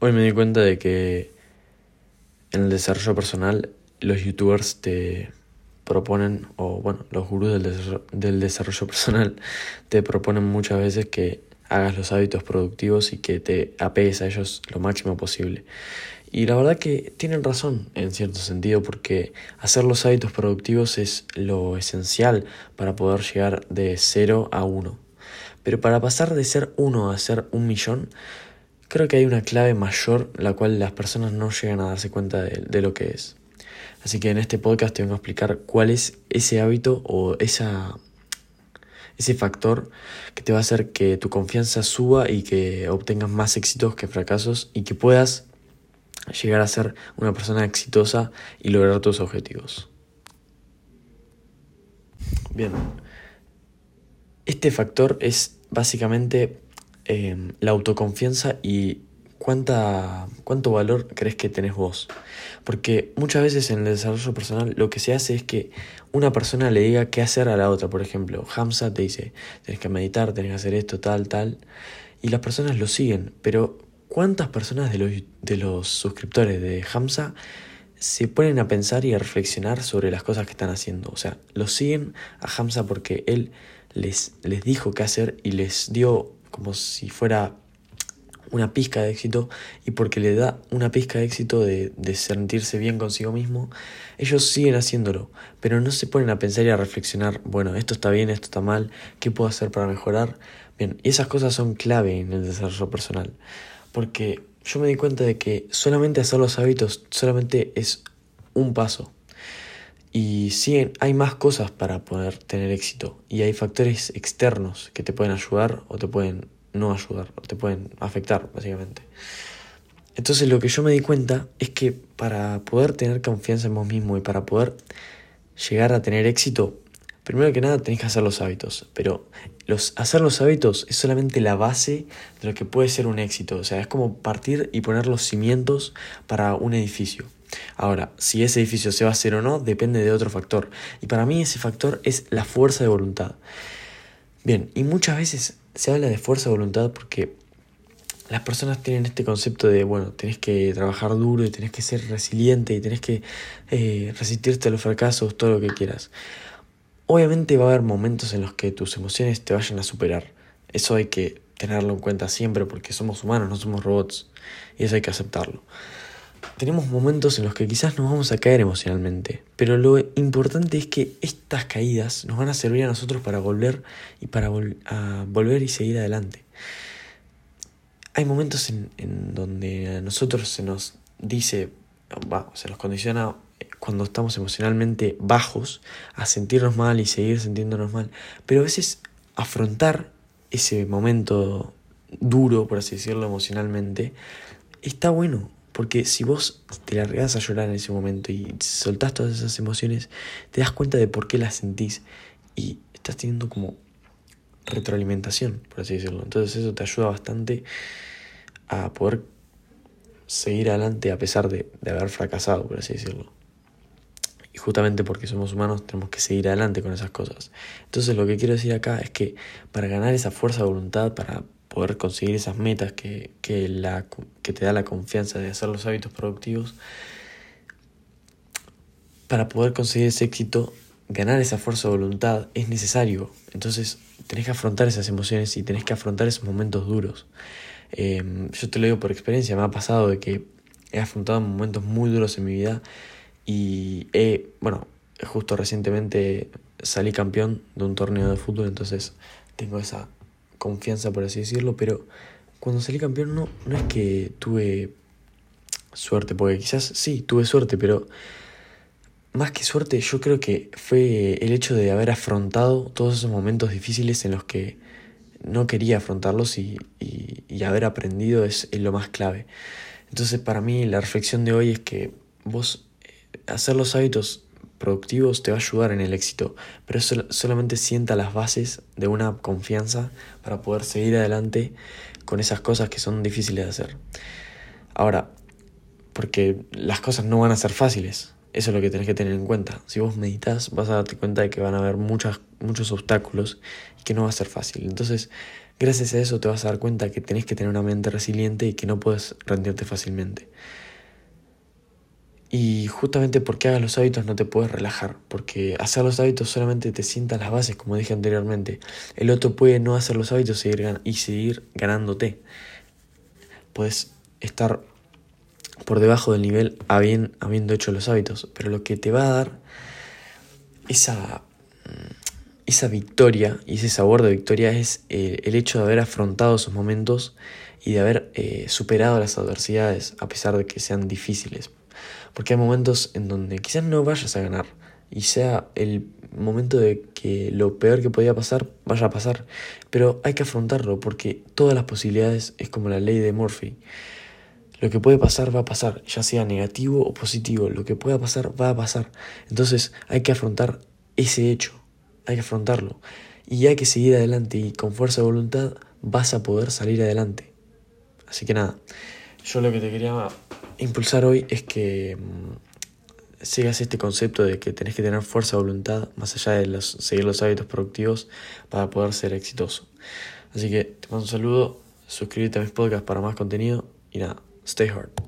Hoy me di cuenta de que en el desarrollo personal los youtubers te proponen, o bueno, los gurús del desarrollo, personal te proponen muchas veces que hagas los hábitos productivos y que te apegues a ellos lo máximo posible. Y la verdad que tienen razón en cierto sentido porque hacer los hábitos productivos es lo esencial para poder llegar de 0 a 1. Pero para pasar de ser 1 a ser un millón, creo que hay una clave mayor la cual las personas no llegan a darse cuenta de, lo que es. Así que en este podcast te vengo a explicar cuál es ese hábito o esa, ese factor que te va a hacer que tu confianza suba y que obtengas más éxitos que fracasos y que puedas llegar a ser una persona exitosa y lograr tus objetivos. Bien, este factor es básicamente eh, la autoconfianza y cuánta, cuánto valor crees que tenés vos. Porque muchas veces en el desarrollo personal lo que se hace es que una persona le diga qué hacer a la otra. Por ejemplo, Hamza te dice, tenés que meditar, tenés que hacer esto, tal, tal. Y las personas lo siguen. Pero ¿cuántas personas de los, de los suscriptores de Hamza se ponen a pensar y a reflexionar sobre las cosas que están haciendo? O sea, lo siguen a Hamza porque él les, les dijo qué hacer y les dio como si fuera una pizca de éxito y porque le da una pizca de éxito de, sentirse bien consigo mismo, ellos siguen haciéndolo, pero no se ponen a pensar y a reflexionar, bueno, esto está bien, esto está mal, ¿qué puedo hacer para mejorar? Bien, y esas cosas son clave en el desarrollo personal, porque yo me di cuenta de que solamente hacer los hábitos solamente es un paso. Y sí, hay más cosas para poder tener éxito y hay factores externos que te pueden ayudar o te pueden no ayudar, te pueden afectar básicamente. Entonces lo que yo me di cuenta es que para poder tener confianza en vos mismo y para poder llegar a tener éxito, primero que nada tenés que hacer los hábitos, pero los, hacer los hábitos es solamente la base de lo que puede ser un éxito, o sea, es como partir y poner los cimientos para un edificio. Ahora, si ese edificio se va a hacer o no, depende de otro factor. Y para mí ese factor es la fuerza de voluntad. Bien, y muchas veces se habla de fuerza de voluntad porque las personas tienen este concepto de, bueno, tenés que trabajar duro y tenés que ser resiliente y tenés que eh, resistirte a los fracasos, todo lo que quieras. Obviamente va a haber momentos en los que tus emociones te vayan a superar. Eso hay que tenerlo en cuenta siempre porque somos humanos, no somos robots. Y eso hay que aceptarlo tenemos momentos en los que quizás nos vamos a caer emocionalmente, pero lo importante es que estas caídas nos van a servir a nosotros para volver y para volver y seguir adelante. Hay momentos en, donde a nosotros se nos dice, se nos condiciona eh, cuando estamos emocionalmente bajos a sentirnos mal y seguir sintiéndonos mal, pero a veces afrontar ese momento duro, por así decirlo, emocionalmente, está bueno, porque si vos te largas a llorar en ese momento y soltás todas esas emociones, te das cuenta de por qué las sentís y estás teniendo como retroalimentación, por así decirlo. Entonces eso te ayuda bastante a poder seguir adelante a pesar de, de haber fracasado, por así decirlo. Y justamente porque somos humanos tenemos que seguir adelante con esas cosas. Entonces lo que quiero decir acá es que para ganar esa fuerza de voluntad, para poder conseguir esas metas que, que, la, que te da la confianza de hacer los hábitos productivos, para poder conseguir ese éxito, ganar esa fuerza de voluntad es necesario. Entonces tenés que afrontar esas emociones y tenés que afrontar esos momentos duros. Em, yo te lo digo por experiencia, me ha pasado de que he afrontado momentos muy duros en mi vida y he, bueno, justo recientemente salí campeón de un torneo de fútbol, entonces tengo esa confianza, por así decirlo, pero cuando salí campeón no, no es que tuve suerte, porque quizás sí, tuve suerte, pero más que suerte yo creo que fue el hecho de haber afrontado todos esos momentos difíciles en los que no quería afrontarlos y, y, haber aprendido es, es, lo más clave. Entonces para mí la reflexión de hoy es que vos eh, hacer los hábitos productivos te va a ayudar en el éxito, pero solamente sienta las bases de una confianza para poder seguir adelante con esas cosas que son difíciles de hacer. Ahora, porque las cosas no van a ser fáciles, eso es lo que tenés que tener en cuenta. Si vos meditas, vas a darte cuenta de que van a haber muchas, muchos obstáculos y que no va a ser fácil. Entonces, Gracias a eso te vas a dar cuenta que tenés que tener una mente resiliente y que no puedes rendirte fácilmente. Y justamente porque hagas los hábitos no te puedes relajar, porque hacer los hábitos solamente te sienta las bases, como dije anteriormente. El otro puede no hacer los hábitos y seguir ganándote. Puedes estar por debajo del nivel habiendo hecho los hábitos, pero lo que te va a dar esa, esa victoria y ese sabor de victoria es el hecho de haber afrontado esos momentos y de haber eh, superado las adversidades a pesar de que sean difíciles. Porque hay momentos en donde quizás no vayas a ganar y sea el momento de que lo peor que podía pasar vaya a pasar. Pero hay que afrontarlo porque todas las posibilidades es como la ley de Murphy. Lo que puede pasar va a pasar, ya sea negativo o positivo. Lo que pueda pasar va a pasar. Entonces hay que afrontar ese hecho. Hay que afrontarlo. Y hay que seguir adelante y con fuerza de voluntad vas a poder salir adelante. Así que nada, yo lo que te quería impulsar hoy es que mm, sigas este concepto de que tenés que tener fuerza de voluntad más allá de seguir los hábitos productivos para poder ser exitoso. Así que te mando un saludo, suscríbete a mis podcasts para más contenido y nada, stay hard.